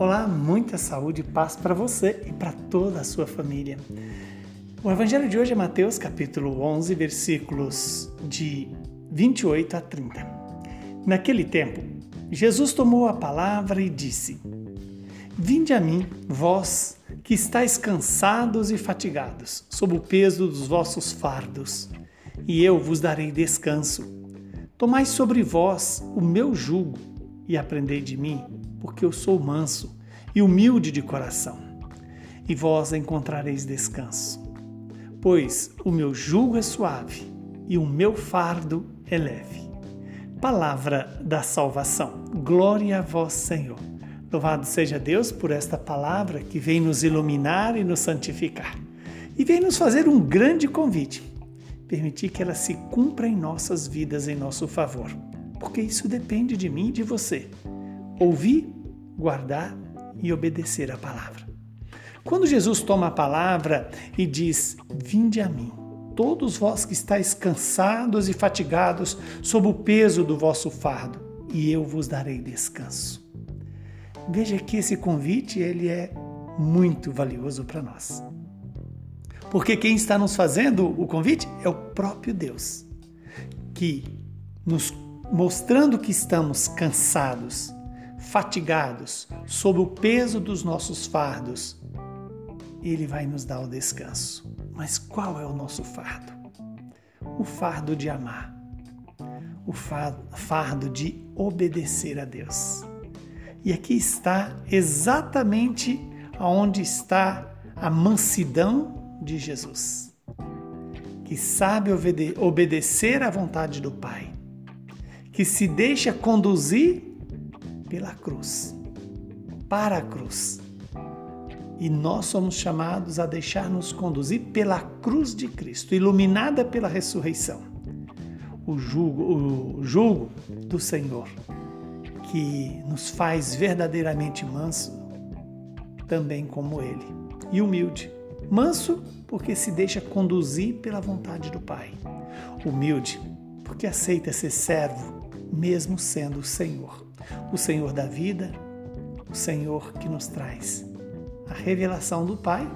Olá, muita saúde e paz para você e para toda a sua família. O evangelho de hoje é Mateus capítulo 11, versículos de 28 a 30. Naquele tempo, Jesus tomou a palavra e disse: Vinde a mim, vós que estáis cansados e fatigados, sob o peso dos vossos fardos, e eu vos darei descanso. Tomai sobre vós o meu jugo e aprendei de mim, porque eu sou manso e humilde de coração, e vós encontrareis descanso. Pois o meu jugo é suave e o meu fardo é leve. Palavra da salvação. Glória a vós, Senhor. Louvado seja Deus por esta palavra que vem nos iluminar e nos santificar. E vem nos fazer um grande convite. Permitir que ela se cumpra em nossas vidas em nosso favor. Porque isso depende de mim e de você. Ouvir, guardar e obedecer a palavra. Quando Jesus toma a palavra e diz: Vinde a mim, todos vós que estáis cansados e fatigados sob o peso do vosso fardo, e eu vos darei descanso. Veja que esse convite ele é muito valioso para nós. Porque quem está nos fazendo o convite é o próprio Deus, que nos mostrando que estamos cansados, fatigados, sob o peso dos nossos fardos, Ele vai nos dar o descanso. Mas qual é o nosso fardo? O fardo de amar, o fardo de obedecer a Deus. E aqui está exatamente aonde está a mansidão de Jesus, que sabe obede obedecer à vontade do Pai, que se deixa conduzir pela cruz, para a cruz. E nós somos chamados a deixar-nos conduzir pela cruz de Cristo, iluminada pela ressurreição. O jugo, o jugo do Senhor, que nos faz verdadeiramente manso, também como Ele, e humilde. Manso porque se deixa conduzir pela vontade do Pai. Humilde porque aceita ser servo, mesmo sendo o Senhor o Senhor da vida, o Senhor que nos traz a revelação do Pai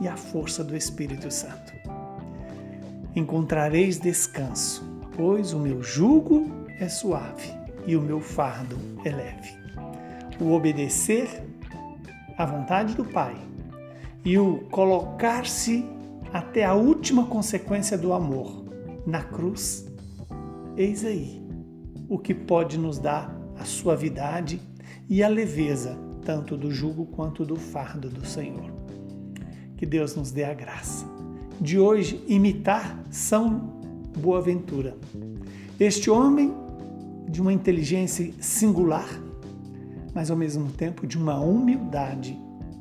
e a força do Espírito Santo. Encontrareis descanso, pois o meu jugo é suave e o meu fardo é leve. O obedecer à vontade do Pai e o colocar-se até a última consequência do amor na cruz, eis aí o que pode nos dar a suavidade e a leveza, tanto do jugo quanto do fardo do Senhor. Que Deus nos dê a graça de hoje imitar São Boaventura. Este homem de uma inteligência singular, mas ao mesmo tempo de uma humildade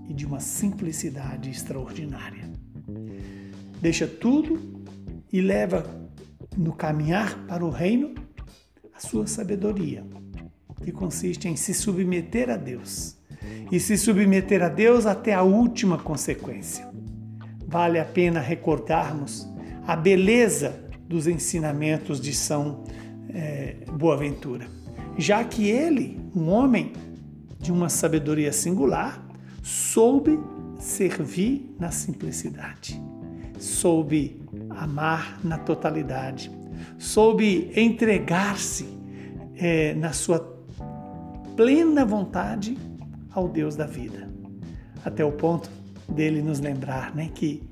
e de uma simplicidade extraordinária. Deixa tudo e leva no caminhar para o reino a sua sabedoria, que consiste em se submeter a Deus e se submeter a Deus até a última consequência. Vale a pena recordarmos a beleza dos ensinamentos de São é, Boaventura, já que ele, um homem de uma sabedoria singular, soube servir na simplicidade, soube amar na totalidade, soube entregar-se é, na sua plena vontade ao Deus da vida. Até o ponto dele nos lembrar né, que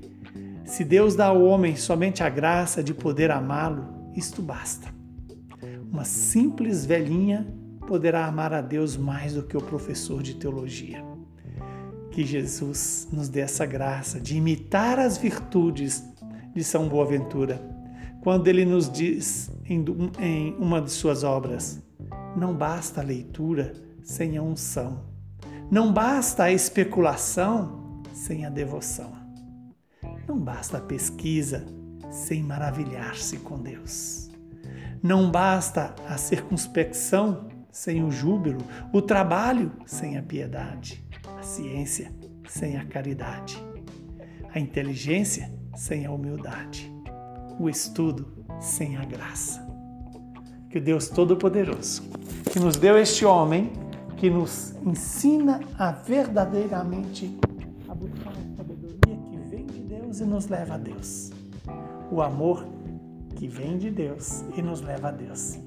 se Deus dá ao homem somente a graça de poder amá-lo, isto basta. Uma simples velhinha poderá amar a Deus mais do que o professor de teologia. Que Jesus nos dê essa graça de imitar as virtudes de São Boaventura, quando ele nos diz em uma de suas obras: não basta a leitura sem a unção. Não basta a especulação sem a devoção. Não basta a pesquisa sem maravilhar-se com Deus. Não basta a circunspecção sem o júbilo, o trabalho sem a piedade, a ciência sem a caridade, a inteligência sem a humildade, o estudo sem a graça. Que o Deus Todo-Poderoso, que nos deu este homem, que nos ensina a verdadeiramente a buscar a sabedoria que vem de Deus e nos leva a Deus. O amor que vem de Deus e nos leva a Deus.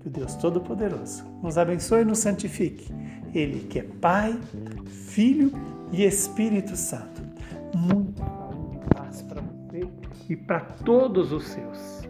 Que o Deus Todo-Poderoso nos abençoe e nos santifique. Ele que é Pai, Filho e Espírito Santo. Muita e para todos os seus.